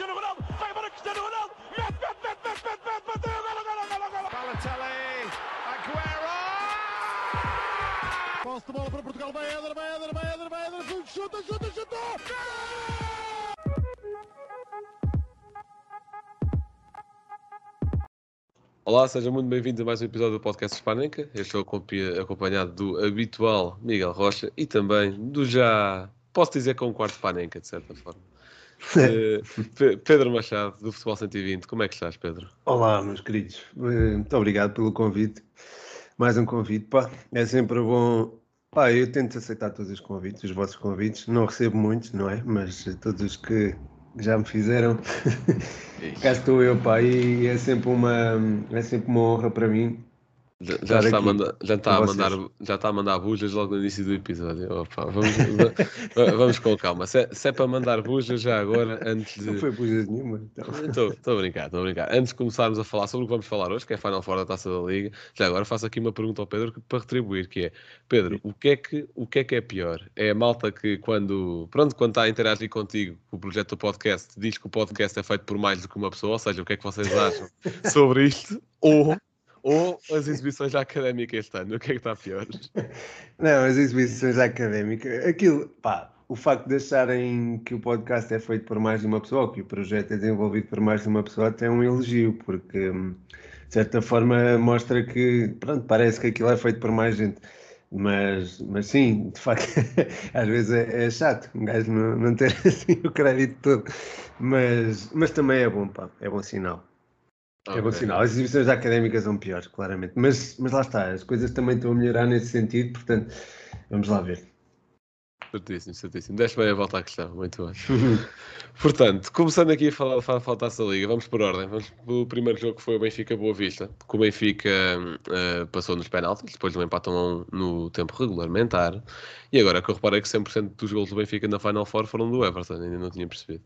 Cristiano Ronaldo, vai embora Cristiano Ronaldo, mete, mete, mete, mete, mete, mete, bateu, golo, golo, golo, golo. Balotelli, Aguero! Posse de bola para Portugal, vai Éder, vai Éder, vai Éder, vai Éder, chuta, chuta, chuta! Olá, sejam muito bem-vindos a mais um episódio do podcast Hispanenca. Eu estou acompanha- acompanhado do habitual Miguel Rocha e também do já, posso dizer, com um quarto Panenca, de certa forma. Eh, Pe- Pedro Machado, do Futebol 120. Como é que estás, Pedro? Olá, meus queridos. Eh, Muito obrigado pelo convite. Mais um convite, pá. É sempre bom. Pá, eu tento aceitar todos os convites, os vossos convites. Não recebo muitos, não é? Mas eh, todos os que já me fizeram, cá estou eu, pá. E é sempre uma, é sempre uma honra para mim. Já, está, a aqui mandar, já, está a mandar, já está a mandar bujas logo no início do episódio. Opa, vamos, va- vamos com calma. Se é, se é para mandar bujas já agora, antes Não de. foi bujas nenhuma. Então. Estou a brincar, estou a brincar. Antes de começarmos a falar sobre o que vamos falar hoje, que é a Final Four da Taça da Liga, já agora faço aqui uma pergunta ao Pedro para retribuir, que é, Pedro, o que é que, o que é que é pior? É a malta que quando, pronto, quando está a interagir contigo, o projeto do podcast, diz que o podcast é feito por mais do que uma pessoa, ou seja, o que é que vocês acham sobre isto? Ou, ou as exibições académicas este ano, o que é que está pior? Não, as exibições académicas, aquilo, pá, o facto de acharem que o podcast é feito por mais de uma pessoa, que o projeto é desenvolvido por mais de uma pessoa, até é um elogio, porque hum, de certa forma mostra que, pronto, parece que aquilo é feito por mais gente. Mas, mas sim, de facto, às vezes é, é chato um gajo não, não ter assim o crédito todo. Mas, mas também é bom, pá, é bom sinal. É bom sinal. As exibições académicas são piores, claramente. Mas, mas lá está, as coisas também estão a melhorar nesse sentido, portanto, vamos lá ver. Certíssimo, certíssimo. Deixa bem a volta à questão, muito bem. Portanto, começando aqui a falar, falar, falar da Liga, vamos por ordem. Vamos o primeiro jogo que foi o Benfica Boa Vista, que o Benfica eh, passou nos penaltis, depois do empate a um no tempo regulamentar. E agora que eu reparei que 100% dos gols do Benfica na Final Four foram do Everton, ainda não tinha percebido.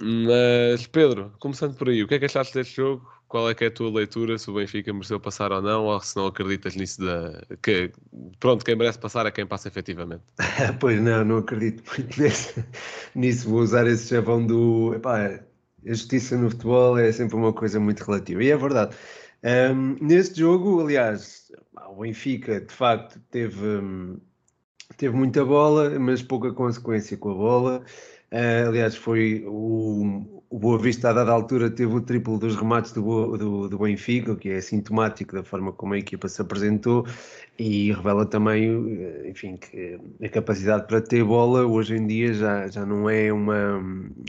Mas, Pedro, começando por aí, o que é que achaste deste jogo? Qual é que é a tua leitura, se o Benfica mereceu passar ou não, ou se não acreditas nisso da... que, pronto, quem merece passar é quem passa efetivamente. pois não, não acredito muito nesse- nisso. Vou usar esse chavão do. Epá, a justiça no futebol é sempre uma coisa muito relativa. E é verdade. Ahm, neste jogo, aliás, o Benfica de facto teve, hum, teve muita bola, mas pouca consequência com a bola. Ah, aliás, foi o, o Boa Vista, a dada altura, teve o triplo dos remates do, do, do Benfica, o que é sintomático da forma como a equipa se apresentou e revela também, eh, enfim, que a capacidade para ter bola hoje em dia já, já não é uma,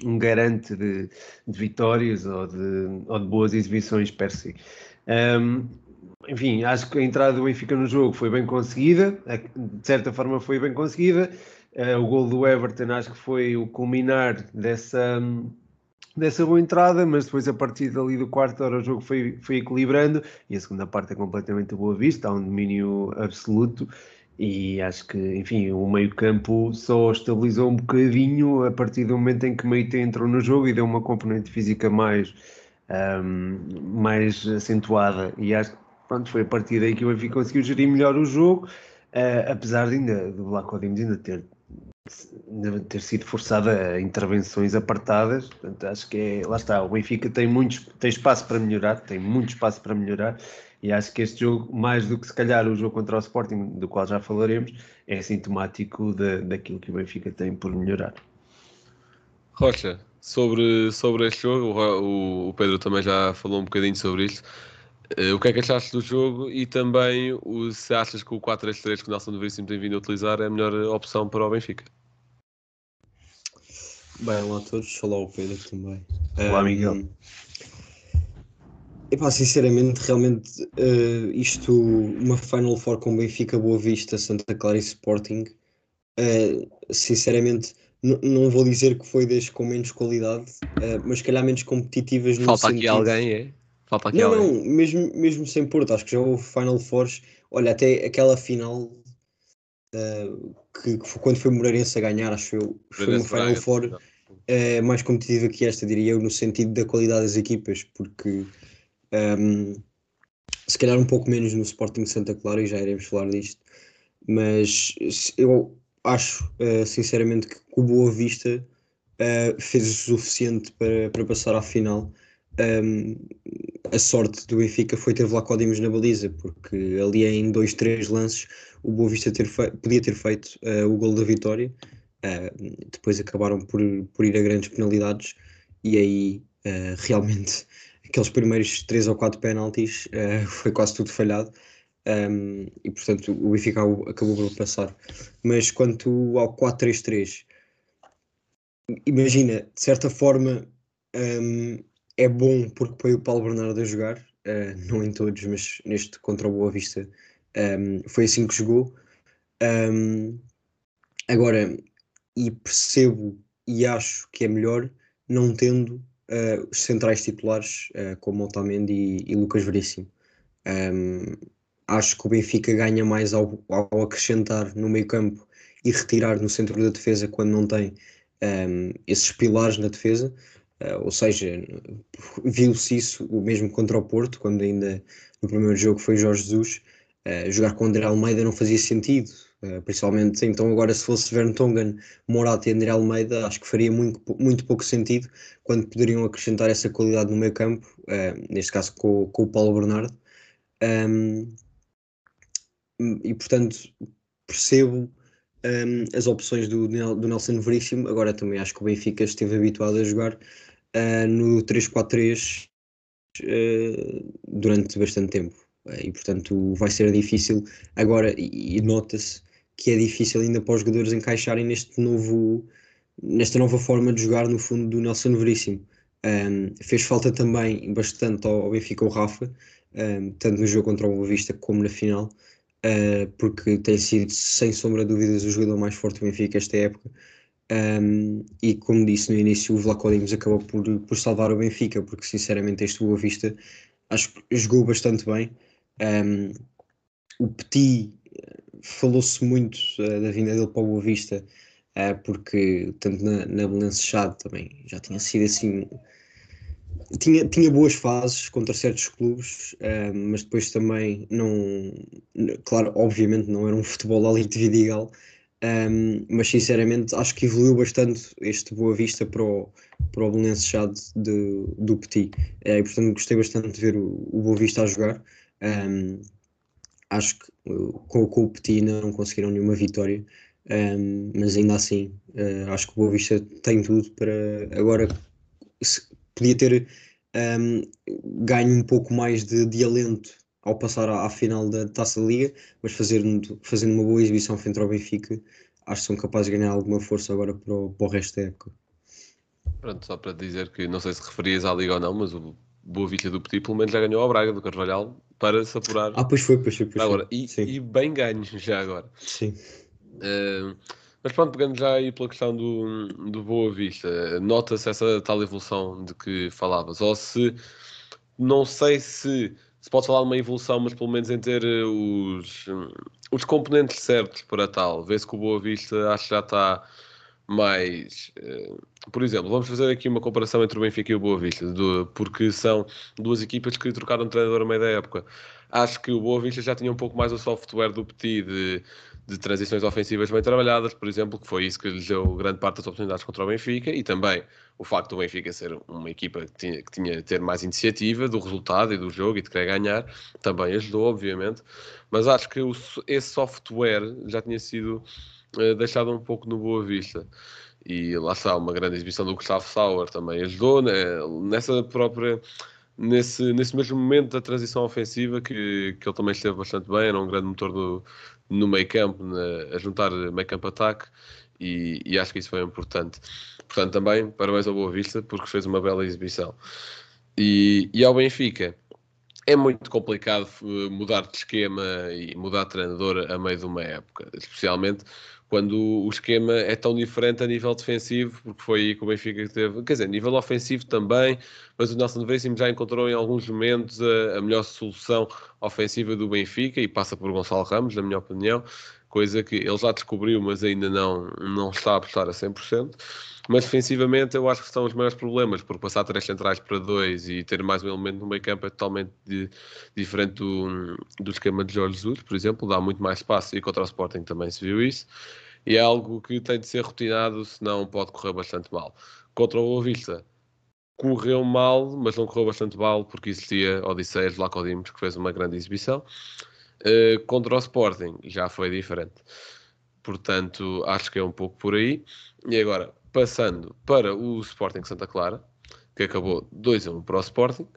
um garante de, de vitórias ou de, ou de boas exibições per se. Ahm, enfim, acho que a entrada do Benfica no jogo foi bem conseguida, de certa forma foi bem conseguida. Eh, o gol do Everton acho que foi o culminar dessa, dessa boa entrada, mas depois a partir dali do quarto hora o jogo foi, foi equilibrando e a segunda parte é completamente boa vista, há um domínio absoluto e acho que, enfim, o meio campo só estabilizou um bocadinho a partir do momento em que Meite entrou no jogo e deu uma componente física mais, ahm, mais acentuada e acho que pronto, foi a partir daí que o Benfica conseguiu gerir melhor o jogo, ah, apesar de ainda, do Vlaco Dimos ainda ter de ter sido forçada a intervenções apartadas, portanto acho que é, lá está, o Benfica tem, muitos, tem espaço para melhorar, tem muito espaço para melhorar e acho que este jogo, mais do que se calhar o jogo contra o Sporting, do qual já falaremos, é sintomático da, daquilo que o Benfica tem por melhorar. Rocha, sobre, sobre este jogo, o, o Pedro também já falou um bocadinho sobre isto. Eh, o que é que achaste do jogo e também o, se achas que o 4-3-3 que o Nelson Veríssimo tem vindo a utilizar é a melhor opção para o Benfica? Bem, olá a todos, olá o Pedro também. Olá, Ahm, Miguel. Epá, sinceramente, realmente, eh, isto, uma Final Four com Benfica, Boa Vista, Santa Clara e Sporting, eh, sinceramente, não vou dizer que foi das com menos qualidade, eh, mas se calhar menos competitivas no Falta aqui sentido... alguém, é? Falta aqui Não, alguém. não, mesmo, mesmo sem Porto, acho que já houve Final Fours. Olha, até aquela final eh, que, que foi quando foi Moreirense a ganhar, acho eu, foi uma Final Four eh, mais competitiva que esta, diria eu, no sentido da qualidade das equipas, porque ehm, se calhar um pouco menos no Sporting Santa Clara, e já iremos falar disto, mas eu acho eh, sinceramente que o Boa Vista uh, fez o suficiente para, para passar à final. Um, a sorte do Benfica foi ter Vlaco Dimos na baliza, porque ali em dois, três lances o Boa Vista ter podia ter feito uh, o gol da vitória. Uh, depois acabaram por, por ir a grandes penalidades e aí uh, realmente aqueles primeiros três ou quatro penaltis foi quase tudo falhado. Um, e portanto o Benfica acabou por passar. Mas quanto ao 4-3-3, imagina, de certa forma um, é bom porque põe o Paulo Bernardo a jogar, uh, não em todos, mas neste contra o Boa Vista um, foi assim que jogou. Um, agora, e percebo e acho que é melhor não tendo uh, os centrais titulares uh, como Otamendi e, e Lucas Veríssimo. Um, acho que o Benfica ganha mais ao, ao acrescentar no meio campo e retirar no centro da defesa quando não tem esses pilares na defesa. Uh, ou seja, viu-se isso mesmo contra o Porto, quando ainda no primeiro jogo foi Jorge Jesus. Uh, jogar com André Almeida não fazia sentido, uh, principalmente então agora se fosse Vertonghen, Morata e André Almeida, acho que faria muito, muito pouco sentido quando poderiam acrescentar essa qualidade no meio campo, neste caso com, com o Paulo Bernardo. Um, e portanto percebo um, as opções do, do Nelson Veríssimo. Agora também acho que o Benfica esteve habituado a jogar uh, no 3-4-3 uh, ah, durante bastante tempo. Uh, e portanto vai ser difícil agora, e, e nota-se que é difícil ainda para os jogadores encaixarem neste novo, nesta nova forma de jogar no fundo do Nelson Veríssimo. Um, fez falta também bastante ao, ao Benfica o Rafa, um, tanto no jogo contra o Boa Vista como na final uh, porque tem sido, sem sombra de dúvidas, o jogador mais forte do Benfica esta época. Um, e como disse no início, o Vlaco Dimos acabou por, por salvar o Benfica, porque sinceramente este Boa Vista acho que jogou bastante bem. Um, o Petit falou-se muito uh, da vinda dele para o Boa Vista, uh, porque tanto na, na Belenço também já tinha sido assim tinha, tinha boas fases contra certos clubes, uh, mas depois também não. Claro, obviamente não era um futebol ali de Vidigal, um, mas sinceramente acho que evoluiu bastante este Boa Vista para o, para o Belenenses Chade de, do Petit. Uh, e portanto gostei bastante de ver o, o Boa Vista a jogar. Um, acho que uh, com, com o Petit não conseguiram nenhuma vitória. Um, mas ainda assim uh, acho que o Boa Vista tem tudo para agora podia ter ganho um pouco mais de, de alento ao passar à, à, final da Taça da Liga, mas fazendo, fazendo uma boa exibição frente ao Benfica, acho que são capazes de ganhar alguma força agora para o, para o resto da época. Pronto, só para dizer que não sei se referias à Liga ou não, mas o Boa Vista do Petit pelo menos já ganhou ao Braga do Carvalhal para se apurar. Ah, pois foi, pois foi. Pois agora, foi. E, e, bem ganhos já agora. Sim. Uh, mas pronto, pegando já aí pela questão do, do Boa Vista, nota-se essa tal evolução de que falavas, ou se não sei se se pode falar de uma evolução, mas pelo menos em ter eh, os, os componentes certos para tal. Vê-se que o Boa Vista acho que já está mais. Uh, por exemplo, vamos fazer aqui uma comparação entre o Benfica e o Boa Vista, porque são duas equipas que trocaram de treinador a meio da época. Acho que o Boa Vista já tinha um pouco mais o software do Petit de de transições ofensivas bem trabalhadas, por exemplo, que foi isso que lhes deu grande parte das oportunidades contra o Benfica, e também o facto do Benfica ser uma equipa que tinha, que tinha ter mais iniciativa do resultado e do jogo e de querer ganhar, também ajudou, obviamente, mas acho que o, esse software já tinha sido uh, deixado um pouco no Boa Vista. E lá está, uma grande exibição do Gustavo Sauer também ajudou né, nessa própria nesse, nesse mesmo momento da transição ofensiva que, que ele também esteve bastante bem, era um grande motor do, no meio campo, na, a juntar meio campo ataque e, e, acho que isso foi importante. Portanto, também parabéns ao Boa Vista porque fez uma bela exibição. E, e ao Benfica, é muito complicado eh, mudar de esquema e mudar de treinador a meio de uma época, especialmente quando o esquema é tão diferente a nível defensivo, porque foi aí que o Benfica teve, quer dizer, nível ofensivo também, mas o Nelson Veríssimo já encontrou em alguns momentos a, a, melhor solução ofensiva do Benfica e passa por Gonçalo Ramos, na minha opinião, coisa que ele já descobriu, mas ainda não, não está a prestar a 100%. Mas defensivamente eu acho que são os maiores problemas, porque passar três centrais para dois e ter mais um elemento no meio campo é totalmente de, diferente do, do esquema de Jorge Jesus, por exemplo, dá muito mais espaço e contra o Sporting também se viu isso. E é algo que tem de ser rotinado, senão pode correr bastante mal. Contra o Boa Vista, correu mal, mas não correu bastante mal, porque existia Odisseias Vlaco Dimos, que fez uma grande exibição. Uh, contra o Sporting, já foi diferente. Portanto, acho que é um pouco por aí. E agora, passando para o Sporting Santa Clara, que acabou 2 a 1 para o Sporting.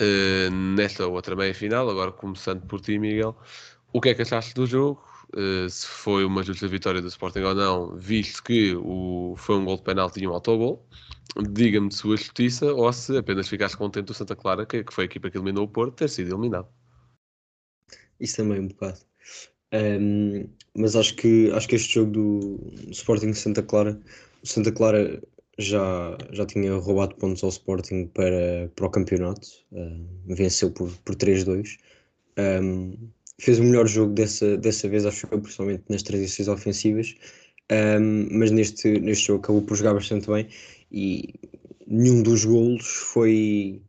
Uh, nesta outra meia final, agora começando por ti, Miguel, o que é que achaste do jogo? Uh, se foi uma justa vitória do Sporting ou não, visto que o, foi um gol de penalti e um autogol. Diga-me de sua justiça ou se apenas ficaste contente do Santa Clara, que, que foi a equipa que eliminou o Porto, ter sido eliminado. Isso também um bocado. Um, mas acho que, acho que este jogo do Sporting Santa Clara, o Santa Clara já, já tinha roubado pontos ao Sporting para, para o campeonato, uh, venceu por, por 3-2. Um, fez o melhor jogo dessa, dessa vez, acho que principalmente nas transições ofensivas, um, mas neste, neste jogo acabou por jogar bastante bem e nenhum dos golos foi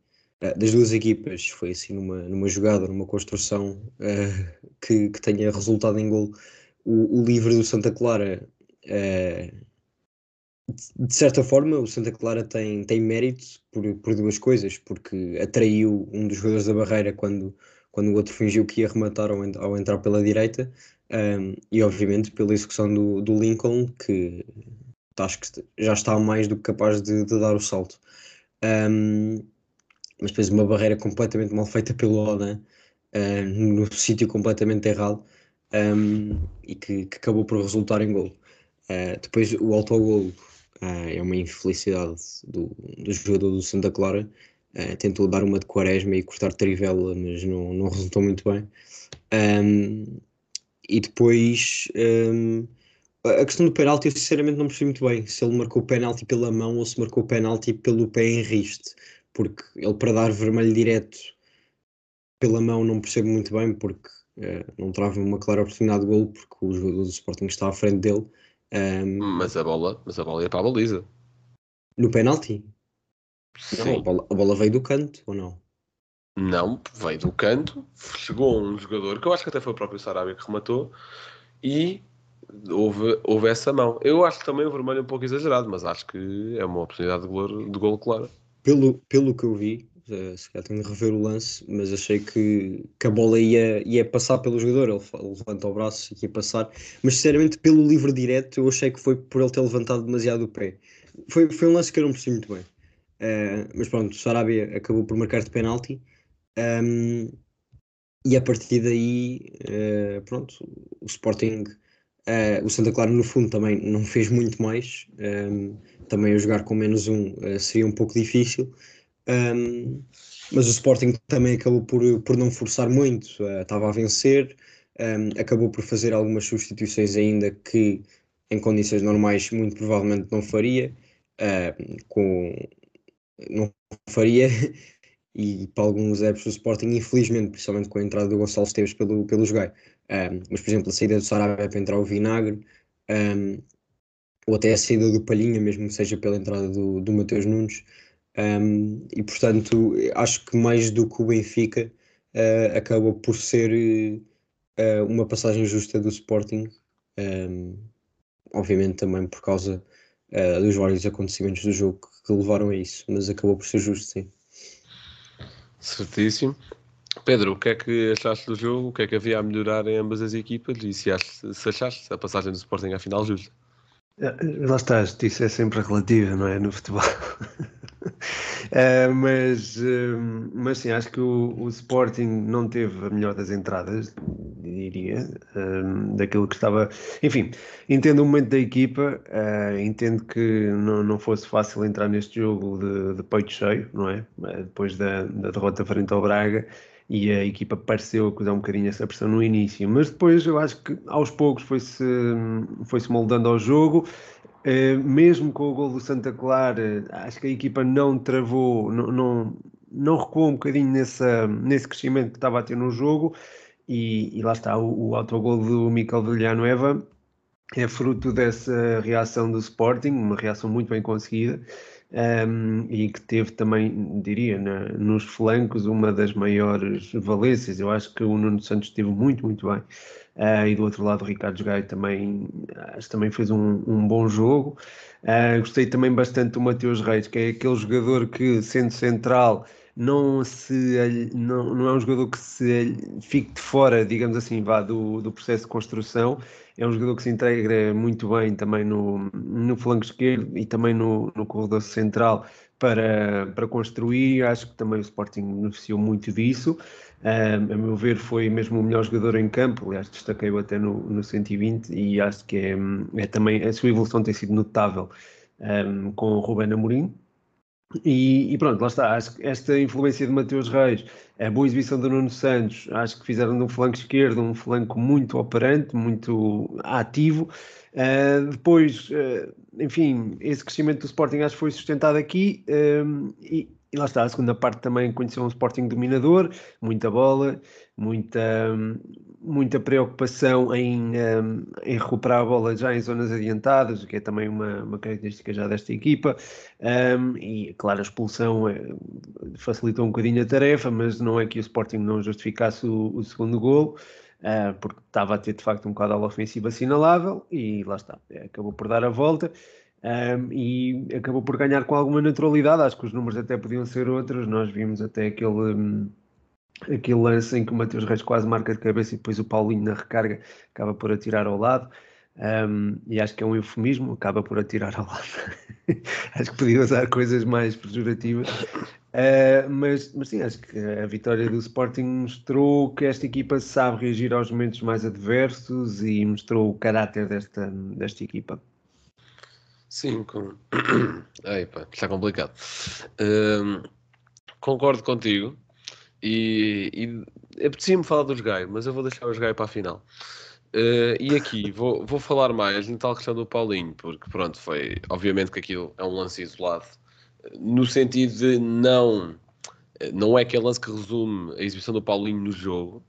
uh, das duas equipas, foi assim numa, numa jogada, numa construção uh, que, que tenha resultado em gol. O, o livre do Santa Clara uh, de certa forma, o Santa Clara tem, tem mérito por, por duas coisas, porque atraiu um dos jogadores da barreira quando, quando o outro fingiu que ia rematar ao, ao entrar pela direita, um, e obviamente pela execução do, do Lincoln, que acho que já está mais do que capaz de, de dar o salto. Um, mas depois uma barreira completamente mal feita pelo Oda, uh, no sítio completamente errado, um, e que, que, acabou por resultar em gol. Uh, depois o autogol uh, é uma infelicidade do, do jogador do Santa Clara. Uh, tentou dar uma de quaresma e cortar trivela, mas não, não resultou muito bem. Um, e depois um, a questão do penalti, eu sinceramente não percebi muito bem se ele marcou o penalti pela mão ou se marcou o penalti pelo pé em riste, porque ele para dar vermelho direto pela mão não percebo muito bem, porque uh, não trava uma clara oportunidade de gol, porque o jogador do Sporting está à frente dele. Um, mas a bola, mas a bola ia para a baliza. No penalti? Não, a bola, a bola veio do canto, ou não? Não, veio do canto, chegou um jogador, que eu acho que até foi o próprio Sarabia que rematou, e houve, houve essa mão. Eu acho que também o vermelho é um pouco exagerado, mas acho que é uma oportunidade de gol, de gol clara. Pelo, pelo que eu vi, uh, se calhar tenho de rever o lance, mas achei que, que a bola ia, ia passar pelo jogador, ele, ele levanta o braço e ia passar, mas sinceramente pelo livre direto eu achei que foi por ele ter levantado demasiado o pé. Foi, foi um lance que eu não percebi muito bem. Uh, mas pronto, Sarabia acabou por marcar de penalti. Um, e a partir daí, uh, pronto, o Sporting, uh, o Santa Clara no fundo também não fez muito mais. Um, também a jogar com menos um seria um pouco difícil. Um, mas o Sporting também acabou por, por não forçar muito, estava a vencer, acabou por fazer algumas substituições ainda que em condições normais muito provavelmente não faria, com, não faria, e para alguns adeptos do Sporting, infelizmente, principalmente com a entrada do Gonçalo Esteves pelo, pelo Jogai, um, mas por exemplo a saída do Sarabia para entrar o Vinagre, ou até a saída do Palhinha, mesmo que seja pela entrada do, do Mateus Nunes, um, e portanto, acho que mais do que o Benfica uh, acaba por ser uh, uma passagem justa do Sporting, um, obviamente também por causa uh, dos vários acontecimentos do jogo que levaram a isso, mas acabou por ser justo, sim. Certíssimo. Pedro, o que é que achaste do jogo? O que é que havia a melhorar em ambas as equipas? E se, achaste, se achaste a passagem do Sporting à final justa? Lá está, justiça é sempre relativa, não é? No futebol. uh, mas, uh, mas sim, acho que o, o, Sporting não teve a melhor das entradas, diria, daquilo que estava. Enfim, entendo o momento da equipa, entendo que não, não fosse fácil entrar neste jogo de, de peito cheio, não é? depois da, da derrota frente ao Braga e a equipa pareceu acusar um bocadinho essa pressão no início, mas depois eu acho que aos poucos foi-se foi -se moldando ao jogo Uh, mesmo com o gol do Santa Clara, acho que a equipa não travou, não, não, não recuou um bocadinho nessa, nesse crescimento que estava a ter no jogo. E, e lá está, o, o autogol do Mikel Villanueva é fruto dessa reação do Sporting, uma reação muito bem conseguida. Um, e que teve também, diria, na, nos flancos uma das maiores valências. Eu acho que o Nuno Santos esteve muito, muito bem. Uh, e do outro lado o Ricardo Gaio também, acho, também fez um, um bom jogo. Uh, gostei também bastante do Mateus Reis, que é aquele jogador que, sendo central, não, se, não, não é um jogador que se fique de fora, digamos assim, vá, do, do processo de construção. É um jogador que se integra muito bem também no, no flanco esquerdo e também no, no corredor central para, para construir. Acho que também o Sporting beneficiou muito disso. Um, a meu ver, foi mesmo o melhor jogador em campo. Aliás, destaquei-o até no, no 120 e acho que é, é também a sua evolução tem sido notável um, com o Ruben Amorim. E, e, pronto, lá está. Acho que esta influência de Mateus Reis, a boa exibição do Nuno Santos, acho que fizeram de um flanco esquerdo um flanco muito operante, muito ativo. Uh, depois, uh, enfim, esse crescimento do Sporting acho que foi sustentado aqui. Uh, e, e lá está, a segunda parte também conheceu um Sporting dominador, muita bola, muita, muita preocupação em, um, em recuperar a bola já em zonas adiantadas, o que é também uma, uma característica já desta equipa. Um, e, claro, a expulsão é, facilitou um bocadinho a tarefa, mas não é que o Sporting não justificasse o, o segundo golo. Uh, porque estava a ter de facto um bocado ofensivo assinalável e lá está, acabou por dar a volta um, e acabou por ganhar com alguma naturalidade. Acho que os números até podiam ser outros. Nós vimos até aquele, um, aquele lance em que o Matheus Reis quase marca de cabeça e depois o Paulinho na recarga acaba por atirar ao lado. Um, e acho que é um eufemismo, acaba por atirar ao lado. acho que podia usar coisas mais pejorativas. Uh, mas, mas sim, acho que a vitória do Sporting mostrou que esta equipa sabe reagir aos momentos mais adversos e mostrou o caráter desta, desta equipa. Sim, com... Ai, pá, está complicado. Um, concordo contigo e, e apetecia-me falar dos Gaio, mas eu vou deixar os Gaio para a final. Uh, e aqui vou, vou falar mais na tal questão do Paulinho, porque pronto, foi obviamente que aquilo é um lance isolado, no sentido de não, não é aquele lance que resume a exibição do Paulinho no jogo,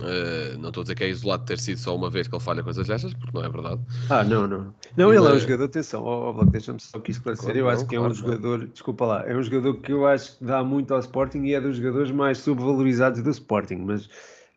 Uh, não estou a dizer que é isolado ter sido só uma vez que ele falha coisas destas, porque não é verdade. Ah, não, não. Não, ele é um jogador, atenção, oh, oh, deixa-me só aqui esclarecer. Claro, eu acho que é um jogador, desculpa lá, é um jogador que eu acho que dá muito ao Sporting e é dos jogadores mais subvalorizados do Sporting, mas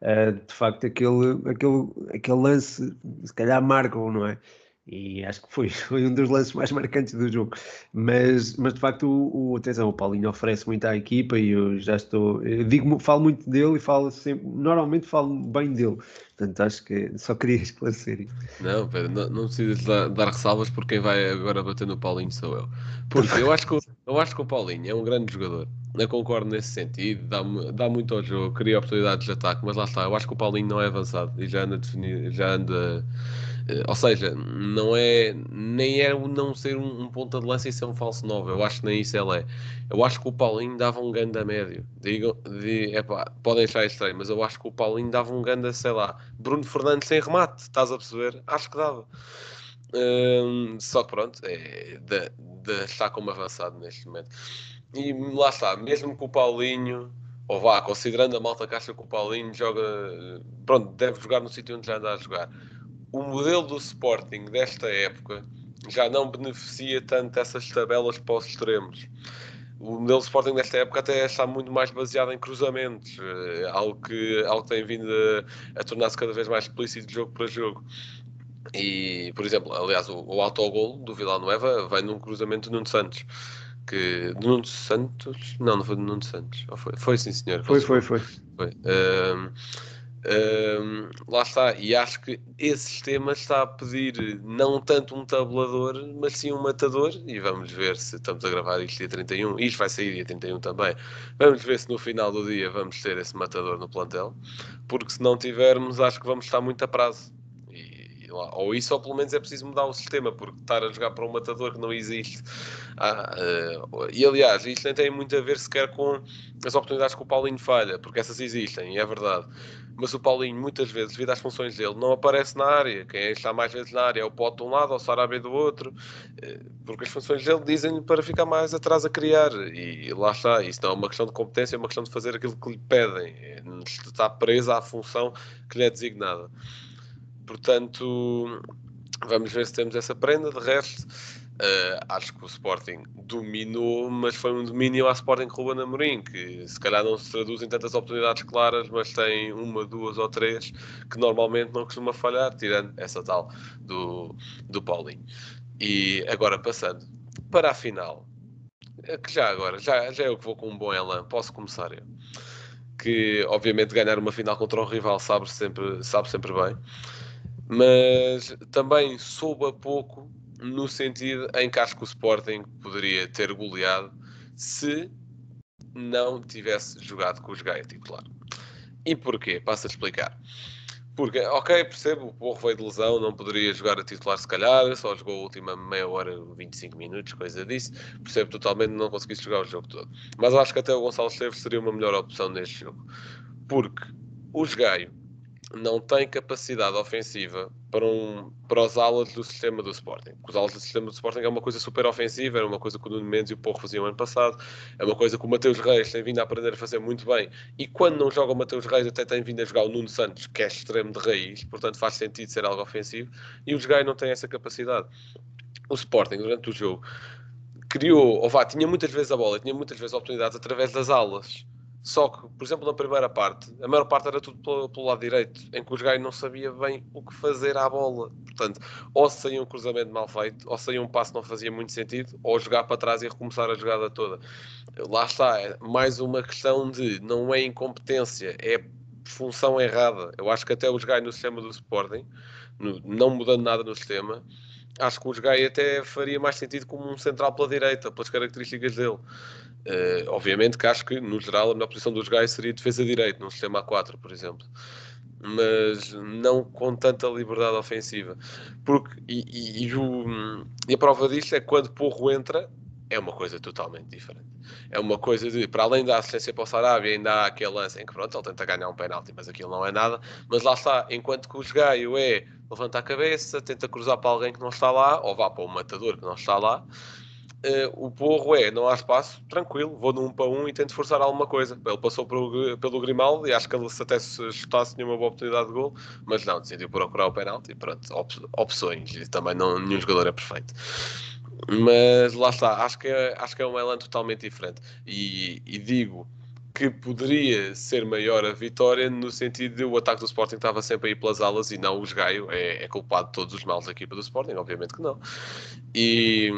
uh, de facto aquele, aquele, aquele lance, se calhar marcam, não é? E acho que foi, foi um dos lances mais marcantes do jogo. Mas, mas de facto, o, o, atenção, o Paulinho oferece muito à equipa e eu já estou. Eu digo, falo muito dele e falo sempre, normalmente falo bem dele. Portanto, acho que só queria esclarecer isso. Não, Pedro, não, não precisas dar, dar, ressalvas porque quem vai agora bater no Paulinho sou eu. Porque eu acho que, eu acho que o Paulinho é um grande jogador. Eu concordo nesse sentido, dá, dá muito ao jogo, cria oportunidades de ataque, mas lá está, eu acho que o Paulinho não é avançado e já anda, definido, já anda ou seja, não é nem é o não ser um, um ponta de lança e ser um falso novo. Eu acho que nem isso ele é. Eu acho que o Paulinho dava um ganda médio. Digo, de, epá, podem achar estranho, mas eu acho que o Paulinho dava um ganda, sei lá, Bruno Fernandes sem remate, estás a perceber? Acho que dava. Hum, só que pronto, é de, de estar como avançado neste momento. E lá está, mesmo com o Paulinho, ou vá, considerando a malta que acha que o Paulinho joga, pronto, deve jogar no sítio onde já anda a jogar o modelo do Sporting desta época já não beneficia tanto dessas tabelas para os extremos. O modelo do Sporting desta época até está muito mais baseado em cruzamentos, eh, algo que, algo que tem vindo a, a tornar-se cada vez mais explícito de jogo para jogo. E, por exemplo, aliás, o, o autogol do Vila Nova vem num cruzamento de Nuno Santos. Que, de Nuno Santos? Não, não foi de Nuno Santos. foi? Foi sim, senhor. Foi, foi, foi. foi. Um, um, lá está, e acho que esse sistema está a pedir não tanto um tabulador, mas sim um matador. E vamos ver se estamos a gravar isto dia 31. Isto vai sair dia 31 também. Vamos ver se no final do dia vamos ter esse matador no plantel, porque se não tivermos, acho que vamos estar muito a prazo. E, ou isso, ou pelo menos é preciso mudar o sistema, porque estar a jogar para um matador que não existe. Ah, uh, e aliás, isto nem tem muito a ver sequer com as oportunidades que o Paulinho falha, porque essas existem, e é verdade mas o Paulinho, muitas vezes, devido às funções dele, não aparece na área. Quem está mais vezes na área é o Pote de um lado, ou o Sarabia do outro, eh, porque as funções dele dizem-lhe para ficar mais atrás a criar. E lá está, isso não é uma questão de competência, é uma questão de fazer aquilo que lhe pedem. Está preso à função que lhe é designada. Portanto, vamos ver se temos essa prenda. De resto, Uh, acho que o Sporting dominou, mas foi um domínio ao Sporting Ruben Amorim, que se calhar não se traduz em tantas oportunidades claras, mas tem uma, duas ou três que normalmente não costuma falhar, tirando essa tal do, do Paulinho. E agora passando para a final, é que já agora, já, já eu que vou com um bom elan, posso começar eu. Que obviamente ganhar uma final contra um rival sabe sempre, sabe sempre bem, mas também soube a pouco no sentido em que acho que o Sporting poderia ter goleado se não tivesse jogado com os Gaia titular. E porquê? Passo a explicar. Porque, ok, percebo, o Porro veio de lesão, não poderia jogar a titular se calhar, só jogou a última meia hora, 25 minutos, coisa disso. Percebo totalmente não conseguisse jogar o jogo todo. Mas eu acho que até o Gonçalo Esteves seria uma melhor opção neste jogo. Porque os Gaio não tem capacidade ofensiva para, um, para os alas do sistema do Sporting. Os alas do sistema do Sporting é uma coisa super ofensiva, era uma coisa que o Nuno Mendes e o Porro faziam ano passado, é uma coisa que o Mateus Reis tem vindo a aprender a fazer muito bem, e quando não joga o Mateus Reis até tem vindo a jogar o Nuno Santos, que é extremo de raiz, portanto faz sentido ser algo ofensivo, e os Gai não têm essa capacidade. O Sporting, durante o jogo, criou, ou vá, tinha muitas vezes a bola, tinha muitas vezes oportunidades através das alas, só que, por exemplo, na primeira parte, a maior parte era tudo pelo, pelo lado direito, em que os gajos não sabia bem o que fazer à bola. Portanto, ou saía um cruzamento mal feito, ou saía um passo que não fazia muito sentido, ou jogar para trás e recomeçar a jogada toda. Lá está, é mais uma questão de não é incompetência, é função errada. Eu acho que até os gajos no sistema do Sporting, no, não mudando nada no sistema, acho que os Gai até faria mais sentido como um central pela direita, pelas características dele. Uh, obviamente que acho que, no geral, a melhor posição dos Gai seria defesa direita, num sistema A4, por exemplo. Mas não com tanta liberdade ofensiva. Porque, e, e, e, o, e a prova disto é que quando Porro entra, é uma coisa totalmente diferente. É uma coisa de, para além da assistência para o Sarabia, ainda há aquele lance em que pronto, ele tenta ganhar um penalti, mas aquilo não é nada. Mas lá está, enquanto que o Gaio é levanta a cabeça, tenta cruzar para alguém que não está lá, ou vá para o matador que não está lá. Uh, o porro é, não há espaço, tranquilo, vou num para um e tento forçar alguma coisa. Ele passou pelo, pelo Grimaldo e acho que ele se até se chutasse tinha uma boa oportunidade de gol, mas não, decidiu procurar o penalti e pronto, op opções, e também não, nenhum jogador é perfeito. Mas lá está, acho que é, acho que é um Elan totalmente diferente. E, e, digo que poderia ser maior a vitória no sentido de o ataque do Sporting estava sempre aí pelas alas e não os Gaio é, é culpado de todos os males da equipa do Sporting, obviamente que não. E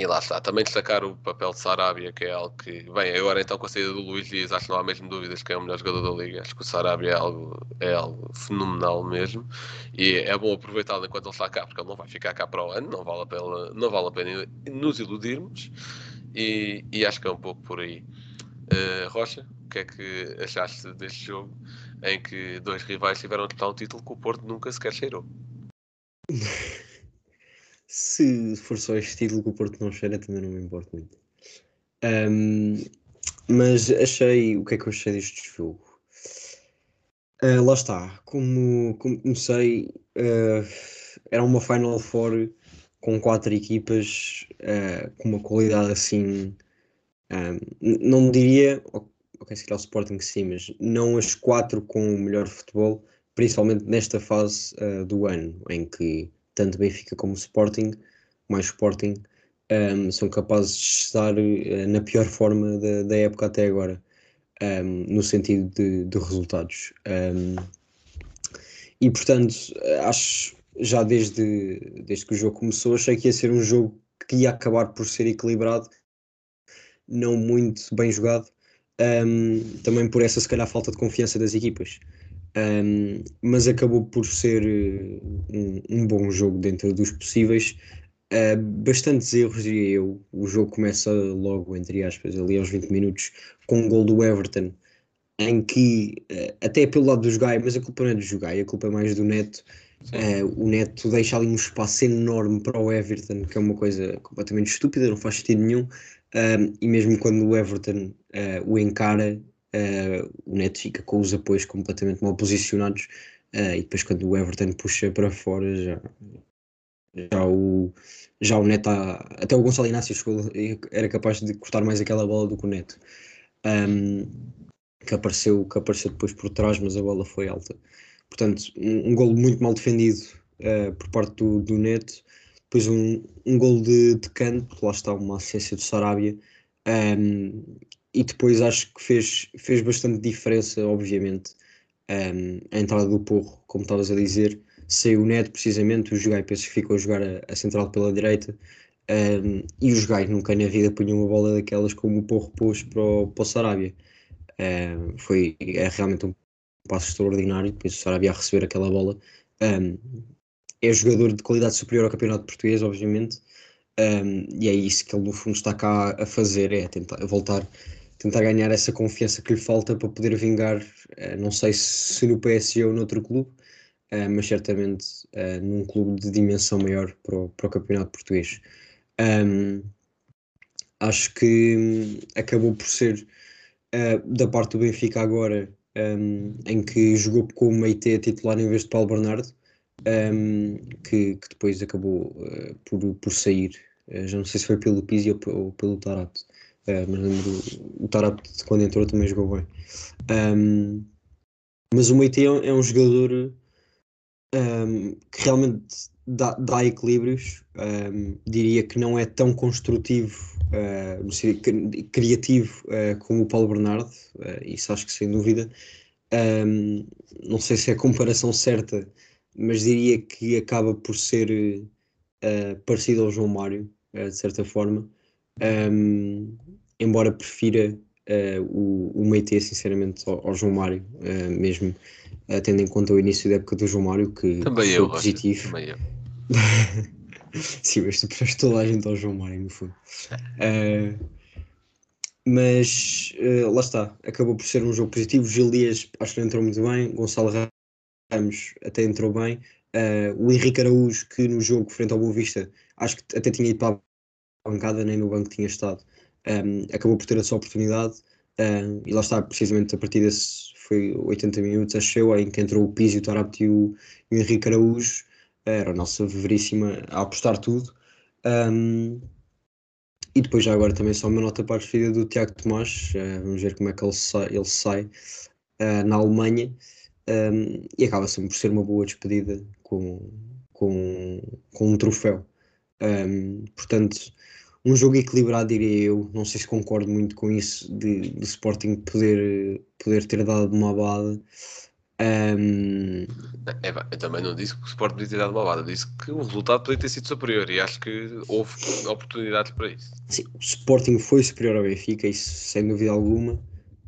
e lá está, também destacar o papel de Sarabia, que é algo que, bem, agora então com a saída do Luís Dias, acho que não há mesmo dúvidas que é o melhor jogador da liga. Acho que o Sarabia é algo, é algo fenomenal mesmo. E é bom aproveitá-lo enquanto ele está cá, porque ele não vai ficar cá para o ano, não vale a pena, não vale a pena nos iludirmos. E, e acho que é um pouco por aí. Uh, Rocha, o que é que achaste deste jogo em que dois rivais tiveram de tal título que o Porto nunca sequer cheirou? Se for só este título que o Porto não cheira, também não me importa muito. Um, mas achei. O que é que eu achei deste jogo? Uh, lá está. Como, como comecei, uh, era uma Final Four com quatro equipas uh, com uma qualidade assim. Um, não diria. Ok, se calhar o Sporting sim, mas não as quatro com o melhor futebol, principalmente nesta fase do ano, em que tanto Benfica como Sporting, mais Sporting, um, são capazes de estar uh, na pior forma da, da época até agora, um, no sentido de, de resultados. Um, e portanto, acho já desde, desde que o jogo começou, achei que ia ser um jogo que ia acabar por ser equilibrado, não muito bem jogado, também por essa se calhar falta de confiança das equipas. Um, mas acabou por ser eh, um, um, bom jogo dentro dos possíveis. Uh, bastantes erros, diria eu. O jogo começa logo, entre aspas, ali aos 20 minutos, com um gol do Everton, em que, uh, até pelo lado dos Gai, mas a culpa não é do Gai, a culpa é mais do Neto. Uh, o Neto deixa ali um espaço enorme para o Everton, que é uma coisa completamente estúpida, não faz sentido nenhum. e mesmo quando o Everton o encara, o Neto fica com os apoios completamente mal posicionados uh, e depois quando o Everton puxa para fora já, já o já o Neto até o Gonçalo Inácio chegou, era capaz de cortar mais aquela bola do que o Neto um, que, apareceu, que apareceu depois por trás mas a bola foi alta. Portanto um, um golo muito mal defendido uh, por parte do, do Neto depois um, um gol de, de canto, lá está uma assistência do Sarabia, um, e depois acho que fez, fez bastante diferença, obviamente, um, a entrada do Porro, como estavas a dizer, saiu o Neto precisamente, o Jogai penso que ficou a jogar a, a central pela direita, um, e os Jogai nunca na vida punham uma bola daquelas como o Porro pôs para o, para o Sarabia. Um, foi é realmente um passo extraordinário, depois o Sarabia a receber aquela bola. É jogador de qualidade superior ao campeonato português, obviamente, um, e é isso que ele no fundo está cá a fazer, é tentar voltar, tentar ganhar essa confiança que lhe falta para poder vingar, uh, não sei se no PSG ou noutro clube, uh, mas certamente uh, num clube de dimensão maior para o, para o campeonato português. Um, acho que hum, acabou por ser da parte do Benfica agora, um, em que jogou com o Meite titular em vez de Paulo Bernardo, um, que, que, depois acabou por, por sair. Já não sei se foi pelo Pizzi ou, ou pelo Tarato, uh, mas lembro o Tarato quando entrou também jogou bem. Um, mas o Meite é, é, um jogador que realmente dá, dá equilíbrios. diria que não é tão construtivo, criativo como o Paulo Bernardo, isso acho que sem dúvida. não sei se é a comparação certa mas diria que acaba por ser uh, parecido ao João Mário, uh, de certa forma, um, embora prefira uh, o, o Meite, sinceramente, ao, ao, João Mário, mesmo tendo em conta o início da época do João Mário, que também foi eu, positivo. Também eu. Sim, mas tu prefere toda a gente ao João Mário, no fundo. mas lá está, acabou por ser um jogo positivo. Gil Dias acho que entrou muito bem, Gonçalo Ramos até entrou bem. Uh, o Henrique Araújo, que no jogo frente ao Boa Vista, acho que até tinha ido para a bancada, nem no banco tinha estado, um, acabou por ter a sua oportunidade. Uh, e lá está, precisamente a partir desse foi 80 minutos, acho eu, em que entrou o Pizzi, o Tarapti e o, e o Henrique Araújo. Era a nossa veríssima a apostar tudo. Um, e depois já agora também só uma nota para a despedida do Tiago Tomás. Uh, vamos ver como é que ele sai, ele sai uh, na Alemanha um, e acaba sempre por ser uma boa despedida com, com, com um troféu. Um, portanto, um jogo equilibrado, diria eu. Não sei se concordo muito com isso de, de Sporting poder, poder ter dado uma abada. Um... É, eu também não disse que o Sporting podia ter dado uma abada, disse que o resultado podia ter sido superior e acho que houve oportunidades para isso. Sim, o Sporting foi superior ao Benfica, isso sem dúvida alguma.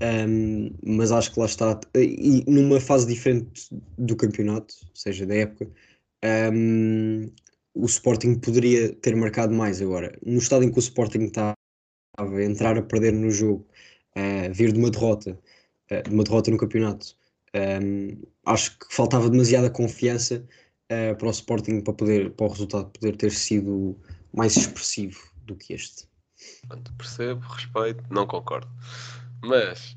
Um, mas acho que lá está, e numa fase diferente do campeonato, ou seja, da época, um, o Sporting poderia ter marcado mais agora. No estado em que o Sporting estava entrar a perder no jogo, uh, vir de uma derrota, uh, de uma derrota no campeonato, um, acho que faltava demasiada confiança uh, para o Sporting para, poder, para o resultado poder ter sido mais expressivo do que este. Percebo, respeito, não concordo. Mas,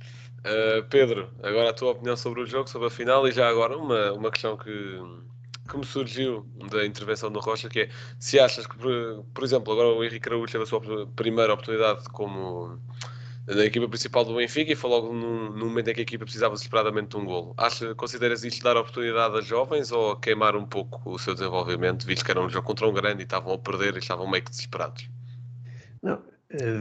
Pedro, agora a tua opinião sobre o jogo, sobre a final, e já agora uma, uma questão que, que me surgiu da intervenção do Rocha, que é se achas que, por, exemplo, agora o Henrique Araújo teve a sua primeira oportunidade como na equipa principal do Benfica e foi logo no, momento em que a equipa precisava desesperadamente de um golo. Acha, consideras isto dar oportunidade a jovens ou queimar um pouco o seu desenvolvimento, visto que era um jogo contra um grande e estavam a perder e estavam meio que desesperados? Não,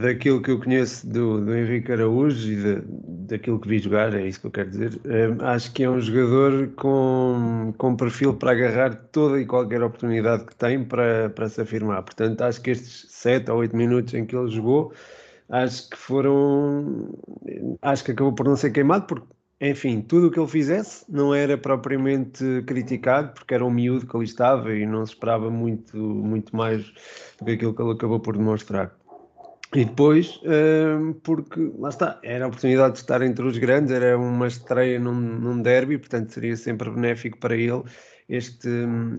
daquilo que eu conheço do, do Henrique Araújo e de, daquilo que vi jogar, é isso que eu quero dizer, é, acho que é um jogador com, com perfil para agarrar toda e qualquer oportunidade que tem para, para se afirmar. Portanto, acho que estes 7 ou 8 minutos em que ele jogou, acho que foram. Acho que acabou por não ser queimado, porque, enfim, tudo o que ele fizesse não era propriamente criticado, porque era um miúdo que ali estava e não se esperava muito, muito mais do que aquilo que ele acabou por demonstrar. E depois, uh, porque lá está, era a oportunidade de estar entre os grandes, era uma estreia num, num derby, portanto seria sempre benéfico para ele este,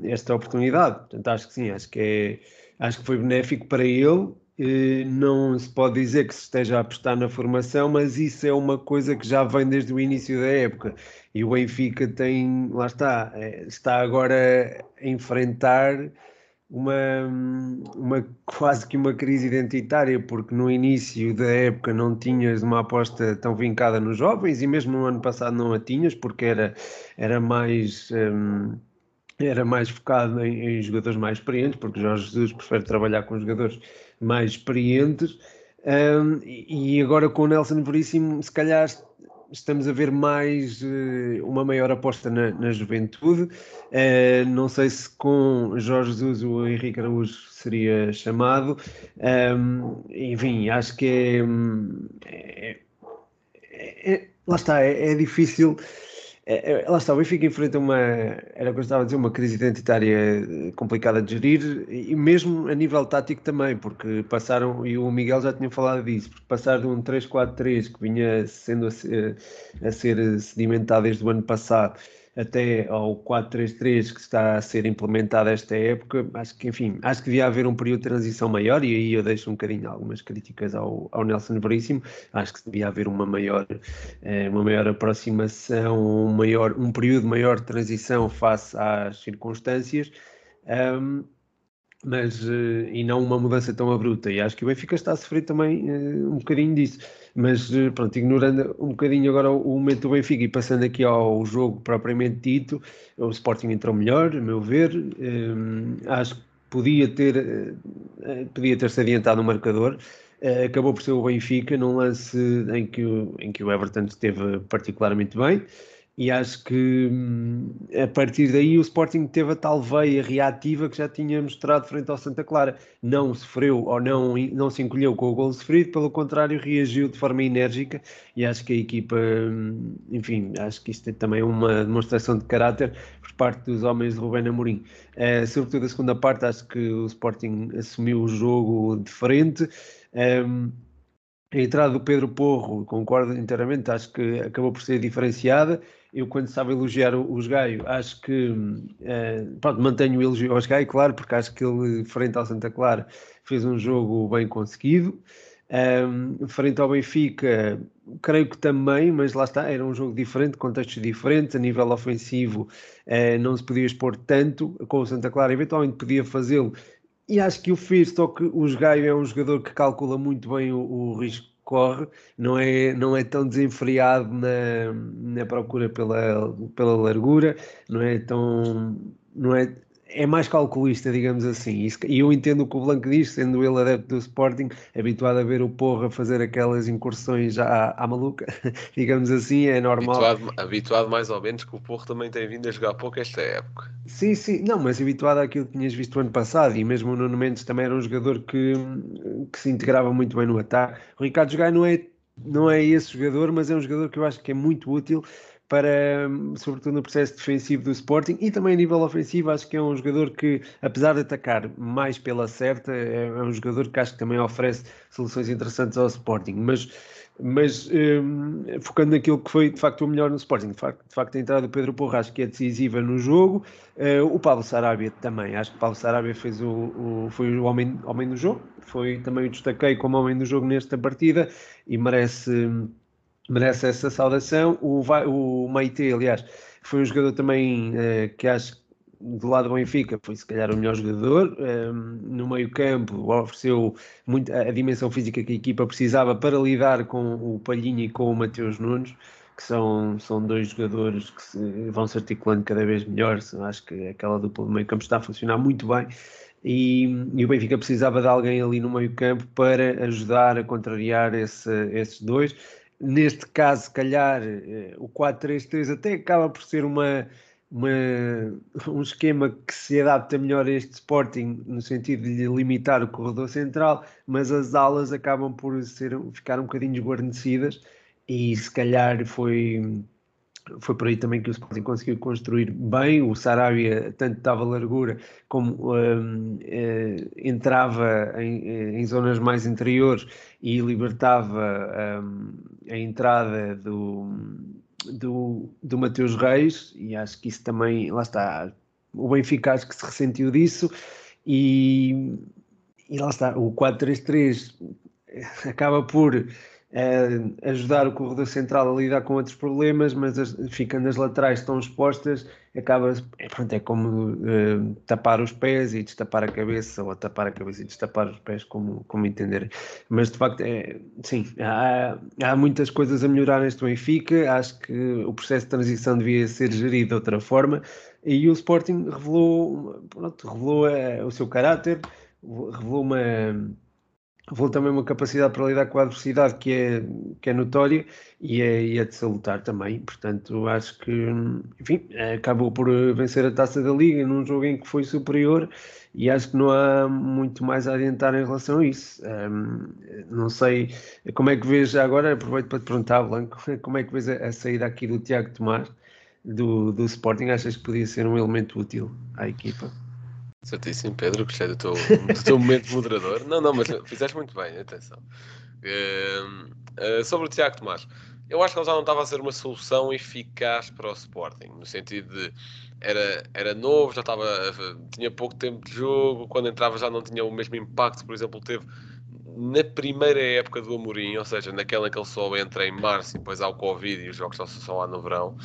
esta oportunidade. Portanto, acho que sim, acho que, é, acho que foi benéfico para ele. Uh, não se pode dizer que se esteja a apostar na formação, mas isso é uma coisa que já vem desde o início da época. E o Benfica tem, lá está, é, está agora a enfrentar uma, uma quase que uma crise identitária, porque no início da época não tinhas uma aposta tão vincada nos jovens e mesmo no ano passado não a tinhas, porque era, era mais. Um, era mais focado em, em, jogadores mais experientes, porque Jorge Jesus prefere trabalhar com jogadores mais experientes. Um, e agora com o Nelson Veríssimo, se calhar estamos a ver mais uh, uma maior aposta na, na juventude. Uh, não sei se com Jorge Jesus o Henrique Araújo seria chamado. Um, enfim, acho que é, é, é lá está, é, é difícil é, é, lá está, o Benfica enfrenta uma, era o que eu estava a dizer, uma crise identitária complicada de gerir e mesmo a nível tático também, porque passaram, e o Miguel já tinha falado disso, porque passaram de um 3-4-3 que vinha sendo a ser, a ser sedimentado desde o ano passado até ao 4-3-3 que está a ser implementado esta época, acho que, enfim, acho que devia haver um período de transição maior, e aí eu deixo um bocadinho algumas críticas ao, ao Nelson Veríssimo, acho que devia haver uma maior, eh, uma maior aproximação, um, maior, um período maior de transição face às circunstâncias, um, mas, uh, e não uma mudança tão abrupta, e acho que o Benfica está a sofrer também uh, um bocadinho disso. Mas eh, pronto, ignorando um bocadinho agora o, momento do Benfica e passando aqui ao jogo propriamente dito, o Sporting entrou melhor, a meu ver. Eh, acho que podia ter, podia ter se adiantado no marcador. Acabou por ser o Benfica num lance em que, em que o Everton esteve particularmente bem e acho que hum, a partir daí o Sporting teve a tal veia reativa que já tinha mostrado frente ao Santa Clara. Não sofreu ou não, não se encolheu com o gol sofrido, pelo contrário, reagiu de forma enérgica e acho que a equipa, hum, enfim, acho que isto é também uma demonstração de caráter por parte dos homens de Rubén Amorim. Uh, sobretudo a segunda parte, acho que o Sporting assumiu o jogo de frente. Um, a entrada do Pedro Porro, concordo inteiramente, acho que acabou por ser diferenciada eu quando estava a elogiar o, o Gaio, acho que uh, pronto, mantenho o elogio ao Gaio, claro, porque acho que ele, frente ao Santa Clara, fez um jogo bem conseguido. Um, frente ao Benfica, creio que também, mas lá está, era um jogo diferente, contextos diferentes, a nível ofensivo uh, não se podia expor tanto, com o Santa Clara eventualmente podia fazê-lo, e acho que o fez, só que o Gaio é um jogador que calcula muito bem o, o risco corre, não é, não é tão desenfreado na, na procura pela, pela largura, não é tão. Não é, é mais calculista, digamos assim. E eu entendo o que o Blanco diz, sendo ele adepto do Sporting, habituado a ver o Porra fazer aquelas incursões à, à maluca, digamos assim, é normal. Habituado, habituado, mais ou menos que o Porra também tem vindo a jogar pouco esta época. Sim, sim, não, mas habituado àquilo que tinhas visto ano passado, e mesmo o Nuno Mendes também era um jogador que, que se integrava muito bem no ataque. O Ricardo Gai não é, não é esse jogador, mas é um jogador que eu acho que é muito útil para, sobretudo no processo defensivo do Sporting e também a nível ofensivo, acho que é um jogador que, apesar de atacar mais pela certa, é, é um jogador que acho que também oferece soluções interessantes ao Sporting, mas, mas um, focando naquilo que foi de facto o melhor no Sporting, de facto, de facto a entrada do Pedro Porra acho que é decisiva no jogo, uh, o Pablo Sarabia também, acho que o Pablo Sarabia fez o, o, foi o homem, homem do jogo, foi também o destaquei como homem do jogo nesta partida e merece merece essa saudação. O, o Maite, aliás, foi um jogador também uh, que acho do lado do Benfica foi se calhar o melhor jogador. Um, ehm, no meio-campo ofereceu muito a, a, dimensão física que a equipa precisava para lidar com o Palhinha e com o Mateus Nunes, que são, são dois jogadores que se, vão se articulando cada vez melhor. Acho que aquela dupla do meio-campo está a funcionar muito bem. E, e, o Benfica precisava de alguém ali no meio-campo para ajudar a contrariar esse, esses dois neste caso, se calhar, eh, o 4-3-3 até acaba por ser uma, uma, um esquema que se adapta melhor a este Sporting no sentido de limitar o corredor central, mas as alas acabam por ser, ficar um bocadinho desguarnecidas e se calhar foi foi por aí também que o Sporting conseguiu construir bem. O Sarabia tanto dava largura como um, eh, entrava em, em, zonas mais interiores e libertava um, a entrada do, do, do Mateus Reis. E acho que isso também, lá está, o Benfica acho que se ressentiu disso. E, e lá está, o 4-3-3 acaba por uh, ajudar o corredor central a lidar com outros problemas, mas as, ficando as laterais tão expostas, acaba, é, pronto, é como uh, tapar os pés e destapar a cabeça, ou tapar a cabeça e destapar os pés, como, como entenderem. Mas de facto, é, sim, há, há muitas coisas a melhorar neste Benfica, acho que o processo de transição devia ser gerido de outra forma. E o Sporting revelou, pronto, revelou eh, o seu caráter, revelou uma revelou também uma capacidade para lidar com a adversidade que é, que é notória e é, e é de salutar também. Portanto, acho que, enfim, acabou por vencer a taça da Liga num jogo em que foi superior e acho que não há muito mais a adiantar em relação a isso. Um, não sei como é que vês agora, aproveito para te perguntar, Blanco, como é que vês a, a saída aqui do Tiago Tomás do, do Sporting? Achas que podia ser um elemento útil à equipa? Certíssimo, Pedro, gostei do teu, do teu momento moderador. Não, não, mas fizeste muito bem, atenção. Uh, uh, sobre o Tiago Tomás, eu acho que ele já não estava a ser uma solução eficaz para o Sporting, no sentido de era, era novo, já estava, tinha pouco tempo de jogo, quando entrava já não tinha o mesmo impacto, por exemplo, teve na primeira época do Amorim, ou seja, naquela em que ele só entra em março e depois há o Covid e os jogos só são lá no verão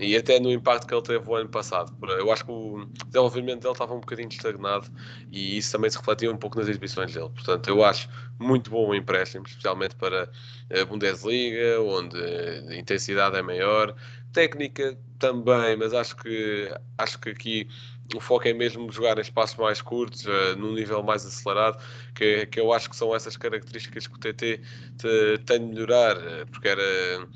e até no impacto que ele teve o ano passado. Eu acho que o desenvolvimento dele estava um bocadinho estagnado e isso também se refletia um pouco nas exibições dele. Portanto, eu acho muito bom o empréstimo, especialmente para a Bundesliga, onde a intensidade é maior. Técnica também, mas acho que, acho que aqui o foco é mesmo jogar em espaços mais curtos, uh, num nível mais acelerado, que, que eu acho que são essas características que o TT te, tem de melhorar, uh, porque era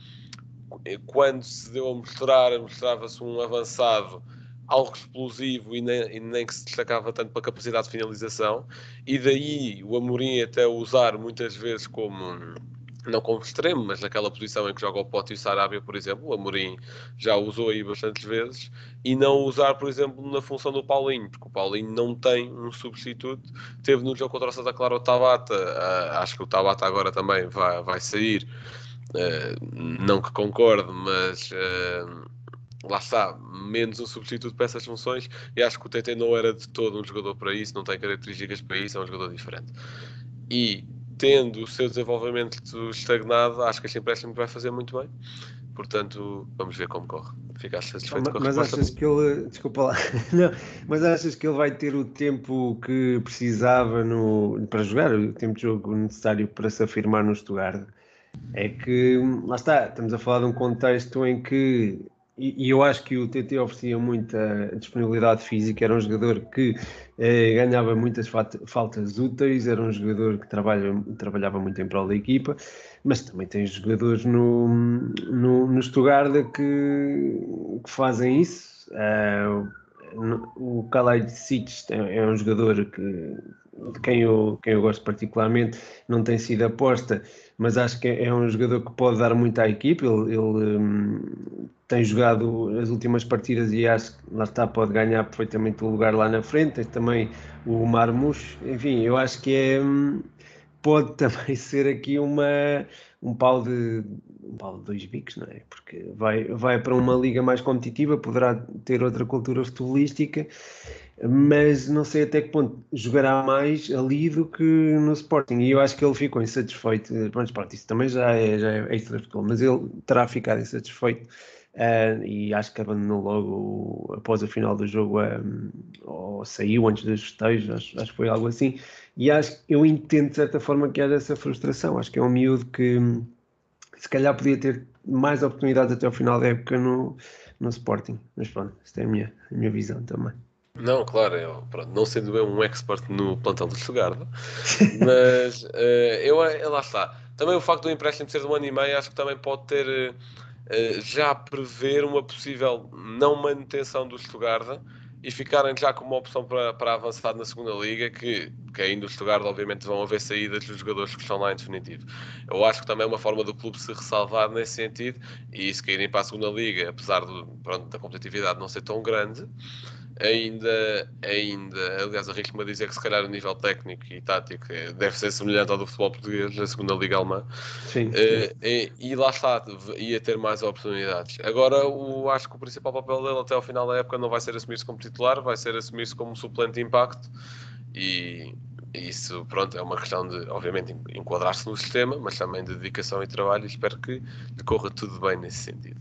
quando se deu a mostrar, mostrava-se um avançado algo explosivo e nem, e nem, que se destacava tanto para a capacidade de finalização, e daí o Amorim até usar muitas vezes como não como extremo, mas naquela posição em que joga o Pote e o Sarabia, por exemplo, o Amorim já usou aí bastantes vezes, e não usar, por exemplo, na função do Paulinho, porque o Paulinho não tem um substituto. Teve no jogo contra o Santa Clara o Tabata, uh, acho que o Tabata agora também vai, vai sair, Uh, não que concorde, mas uh, lá está, menos um substituto para essas funções. E acho que o TT não era de todo um jogador para isso, não tem características para isso, é um jogador diferente. E tendo o seu desenvolvimento estagnado, acho que este empréstimo vai fazer muito bem. Portanto, vamos ver como corre. Ficaste satisfeito mas, com a Mas achas que ele. Desculpa lá. Não, mas achas que ele vai ter o tempo que precisava no, para jogar, o tempo de jogo necessário para se afirmar no Stuttgart? É que, lá está, estamos a falar de um contexto em que, e, eu acho que o TT oferecia muita disponibilidade física, era um jogador que eh, ganhava muitas faltas úteis, era um jogador que trabalha, trabalhava muito em prol da equipa, mas também tem jogadores no, no, no Stuttgart que, que fazem isso. Uh, o Khalid Sic é, é um jogador que, de quem eu, quem eu gosto particularmente, não tem sido aposta, mas acho que é um jogador que pode dar muito à equipe. Ele, ele hum, tem jogado as últimas partidas e acho que lá está, pode ganhar perfeitamente o lugar lá na frente. Tem também o Marmouche, enfim, eu acho que é, hum, pode também ser aqui uma, um pau de um pau de dois bicos, não é? Porque vai, vai para uma liga mais competitiva, poderá ter outra cultura futebolística mas não sei até que ponto jogará mais ali do que no Sporting. E eu acho que ele ficou insatisfeito. Pronto, pronto isso também já é, já é extra futebol, mas ele terá ficado insatisfeito. Uh, e acho que abandonou logo após a final do jogo, um, ou saiu antes dos festejos, acho, acho que foi algo assim. E acho eu entendo de certa forma que haja essa frustração. Acho que é um miúdo que se calhar podia ter mais oportunidades até ao final da época no, no Sporting. Mas pronto, esta é a minha, a minha visão também. Não, claro, eu, pronto, não sendo eu um expert no plantel do Stuttgart, mas uh, eu, eu, lá está. Também o facto do empréstimo ser de um ano e meio, acho que também pode ter uh, já prever uma possível não manutenção do Stuttgart e ficarem já como uma opção para, para avançar na segunda liga, que, que ainda o Stuttgart obviamente vão haver saídas dos jogadores que estão lá em definitivo. Eu acho que também é uma forma do clube se ressalvar nesse sentido, e se caírem para a segunda liga, apesar do, pronto, da competitividade não ser tão grande, ainda, ainda, aliás, arrisco-me a dizer que se calhar o nível técnico e tático é, deve ser semelhante ao do futebol português na segunda Liga Alemã. Sim. Uh, e, e, lá está, ia ter mais oportunidades. Agora, o, acho que o principal papel dele até ao final da época não vai ser assumir-se como titular, vai ser assumir-se como suplente de impacto. E isso, pronto, é uma questão de, obviamente, enquadrar-se no sistema, mas também de dedicação e trabalho. E espero que lhe corra tudo bem nesse sentido.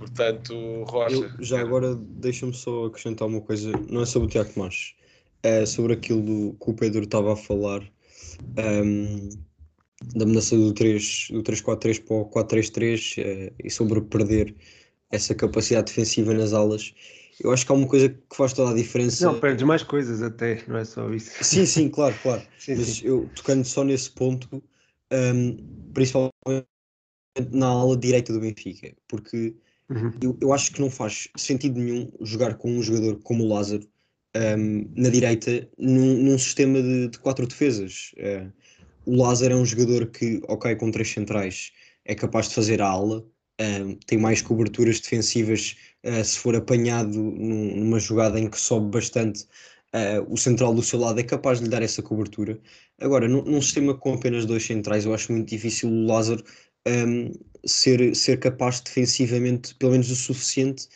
Portanto, Rocha. Eu, já agora deixa-me só acrescentar uma coisa, não é sobre o Tiago Tomás, é sobre aquilo do, que o Pedro estava a falar um, da mudança do 3 do 3-4-3 para o 4-3-3 é, e sobre perder essa capacidade defensiva nas alas. eu acho que há uma coisa que faz toda a diferença. Não, perdes mais coisas até, não é só isso. Sim, sim, claro, claro. Sim, Mas sim. eu tocando só nesse ponto, hum, principalmente na ala direita do Benfica, porque Uhum. eu, eu acho que não faz sentido nenhum jogar com um jogador como o Lázaro hum, na direita num, num sistema de, de quatro defesas. Eh, o Lázaro é um jogador que, ok, com três centrais é capaz de fazer a ala, hum, tem mais coberturas defensivas eh, se for apanhado num- numa jogada em que sobe bastante. eh, o central do seu lado é capaz de lhe dar essa cobertura. Agora, num, num sistema com apenas dois centrais, eu acho muito difícil o Lázaro hum, ser, ser capaz defensivamente, pelo menos o suficiente,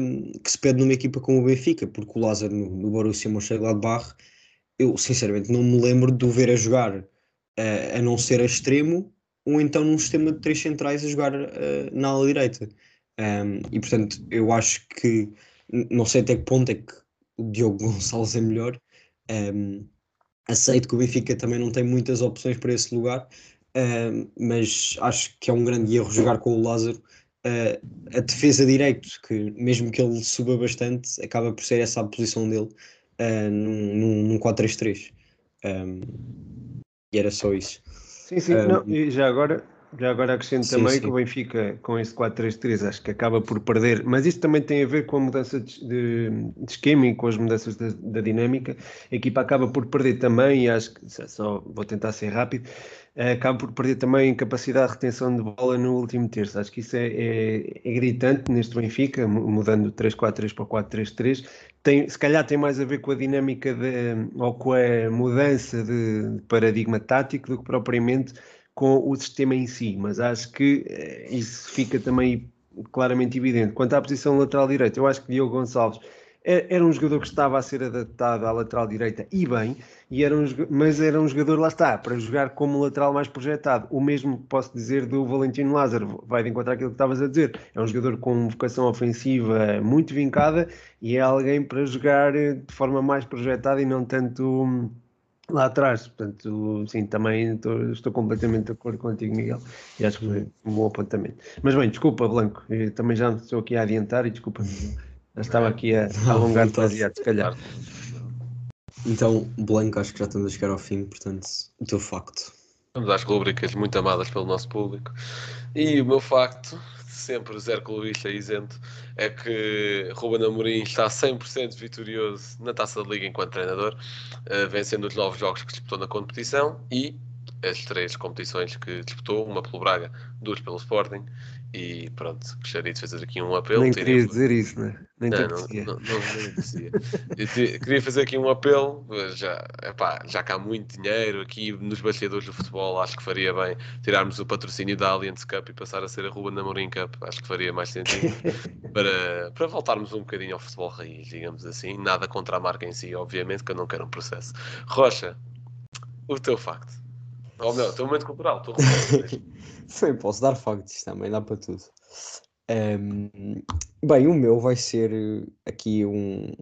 hum, que se pede numa equipa como o Benfica, porque o Lázaro no, no Borussia Mönchengladbach, eu sinceramente não me lembro de o ver a jogar eh, a não ser a extremo, ou então num sistema de três centrais a jogar eh, na ala direita. Um, e portanto, eu acho que não sei até que ponto é que o Diogo Gonçalves é melhor. Um, aceito que o Benfica também não tem muitas opções para esse lugar, um, mas acho que é um grande erro jogar com o Lázaro. Uh, a defesa direito, que mesmo que ele suba bastante, acaba por ser essa a posição dele uh, num, num, num 4-3-3. Um, e era só isso. Sim, sim, Um, não, e já agora, já agora acrescento Sim, também sim. que o Benfica com esse 4-3-3 acho que acaba por perder, mas isso também tem a ver com a mudança de, de, de esquema e com as mudanças da, da dinâmica. A equipa acaba por perder também, e acho que só- vou tentar ser rápido, eh, acaba por perder também capacidade de retenção de bola no último terço. Acho que isso é, é- é gritante neste Benfica, mu- mudando do 3-4-3 para o 4-3-3. Tem, se calhar tem mais a ver com a dinâmica de, ou com a mudança de, de paradigma tático do que propriamente com o sistema em si, mas acho que eh, isso fica também claramente evidente. Quanto à posição lateral direita, eu acho que Diogo Gonçalves é- era um jogador que estava a ser adaptado à lateral direita e bem, e era um, mas era um jogador, lá está, para jogar como lateral mais projetado. O mesmo posso dizer do Valentino Lázaro, vai de encontrar aquilo que estavas a dizer. É um jogador com vocação ofensiva muito vincada e é alguém para jogar eh, de forma mais projetada e não tanto hum, lá atrás. Portanto, sim, também estou, estou completamente de acordo contigo, Miguel, e acho que foi um bom apontamento. Mas bem, desculpa, Blanco, eu também já estou aqui a adiantar e desculpa, já estava aqui a, a alongar demasiado, se calhar. Então, Blanco, acho que já estamos a chegar ao fim, portanto, o teu facto. Vamos às rubricas muito amadas pelo nosso público. E o meu facto, sempre zero clubista isento, é que Ruben Amorim está 100% vitorioso na Taça da Liga enquanto treinador, eh, vencendo os nove jogos que disputou na competição e as três competições que disputou, uma pelo Braga, duas pelo Sporting. E pronto, gostaria de fazer aqui um apelo. Nem querias dizer isso, né? nem não, não, não, não. Eu te- queria fazer aqui um apelo, já, epá, já que há muito dinheiro aqui nos bastidores do futebol, acho que faria bem tirarmos o patrocínio da Allianz Cup e passar a ser a Ruben Amorim Cup, acho que faria mais sentido para, para voltarmos um bocadinho ao futebol raiz, digamos assim, nada contra a marca em si, obviamente que eu não quero um processo. Rocha, o teu facto, ou melhor, teu momento cultural, tu Foi, posso dar factos também, dá para tudo. Ehm, bem, o meu vai ser eh, aqui um.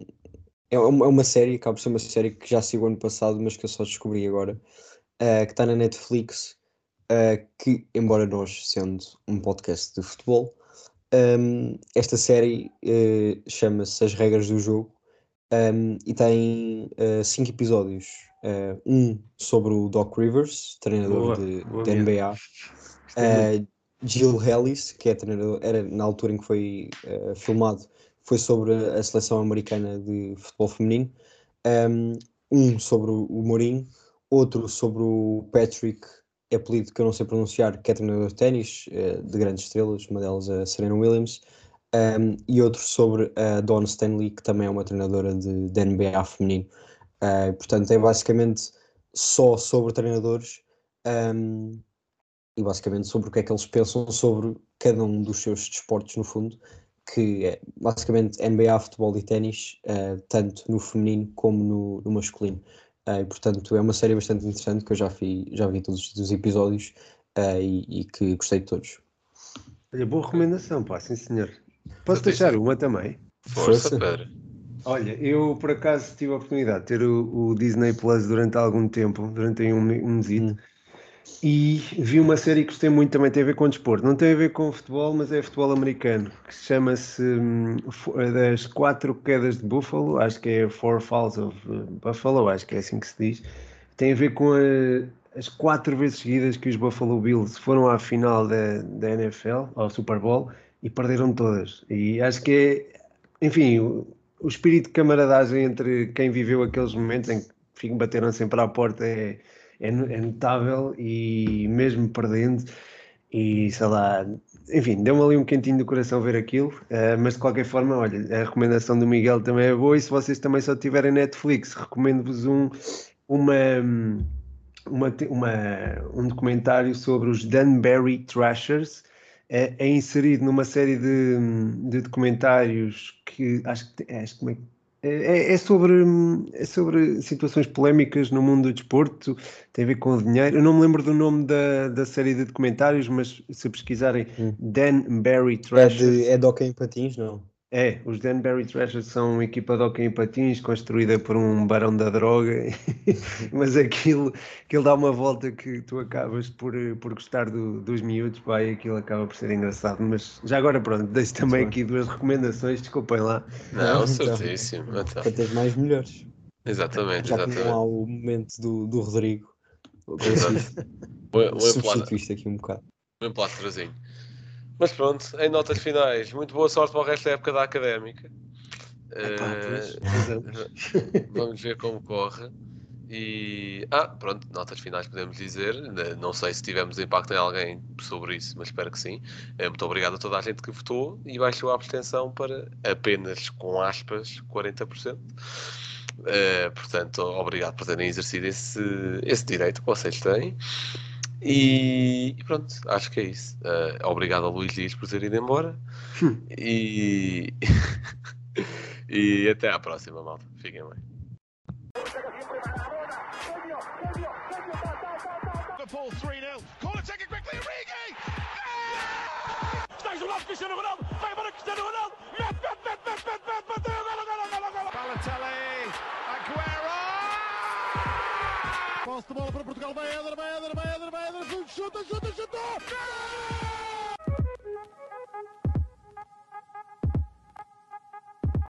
É uma, é uma série, acaba por ser uma série que já sigo ano passado, mas que eu só descobri agora, eh, que está na Netflix, eh, que, embora nós sendo um podcast de futebol, ehm, esta série eh, chama-se As Regras do Jogo ehm, e tem eh, cinco episódios. Eh, um sobre o Doc Rivers, treinador Boa, de, boa de. NBA. Uh, Jill Ellis, que é treinador, era na altura em que foi uh, filmado, foi sobre a seleção americana de futebol feminino. Um, um sobre o Mourinho, outro sobre o Patrick, apelido que eu não sei pronunciar, que é treinador de ténis, uh, de grandes estrelas, uma delas a Serena Williams, um, e outro sobre a Dawn Stanley, que também é uma treinadora de, de NBA feminino. Uh, portanto, é basicamente só sobre treinadores. Um, e basicamente sobre o que é que eles pensam sobre cada um dos seus desportos, no fundo, que é basicamente NBA, futebol e ténis, uh, tanto no feminino como no, no masculino. Uh, e, portanto, é uma série bastante interessante que eu já vi, já vi todos os episódios uh, e, e, que gostei de todos. Olha, boa recomendação, pá, sim senhor. Posso deixar uma também? Força, Força. Pedro. Olha, eu por acaso tive a oportunidade de ter o, o Disney Plus durante algum tempo, durante um, um. E vi uma série que gostei muito, também tem a ver com desporto. Não tem a ver com futebol, mas é futebol americano, que chama-se hum, Das Quatro Quedas de Buffalo, acho que é Four Falls of uh, Buffalo, acho que é assim que se diz. Tem a ver com a, as quatro vezes seguidas que os Buffalo Bills foram à final da, da NFL, ao Super Bowl, e perderam todas. E acho que é, enfim, o, espírito de camaradagem entre quem viveu aqueles momentos em que bateram sempre à porta é é, é notável e mesmo perdendo, e sei lá, enfim, deu-me ali um quentinho do coração ver aquilo, uh, mas de qualquer forma, olha, a recomendação do Miguel também é boa e se vocês também só tiverem Netflix, recomendo-vos um, uma, uma, uma, um documentário sobre os Danbury Trashers, é, é inserido numa série de, de documentários que acho que, acho, como é, é, é, sobre, é sobre situações polémicas no mundo do desporto, tem a ver com o dinheiro. Eu não me lembro do nome da, da série de documentários, mas se pesquisarem hum. Dan Barry Trash. É de, é de hockey em patins, não? É, os Danbury Trashers são uma equipa de hockey em patins construída por um barão da droga, mas aquilo, aquilo dá uma volta que tu acabas por, por gostar do, dos miúdos, pá, e aquilo acaba por ser engraçado. Mas já agora, pronto, deixo também aqui duas recomendações, desculpem lá. Não, então, certíssimo. Então. Quantas mais melhores. Exatamente, já exatamente. não há o momento do, do Rodrigo. Substituíste aqui um bocado. Um plásticozinho. Mas pronto, em notas finais, muito boa sorte para o resto da época da académica. uh, vamos ver como corre. E. Ah, pronto, notas finais podemos dizer. Não sei se tivemos impacto em alguém sobre isso, mas espero que sim. Eh, muito obrigado a toda a gente que votou e baixou a abstenção para apenas, com aspas, 40%. Uh, eh, portanto, obrigado por terem exercido esse, esse direito que vocês têm. E, e, pronto, acho que é isso. Uh, obrigado a Luís Dias por ter ido embora. Hum. e, e até à próxima, malta. Fiquem bem. Balotelli, Aguero! Posse de bola para Portugal, vai Eder, vai Eder, vai Eder, vai Eder, chuta, chuta, chutou! Gol!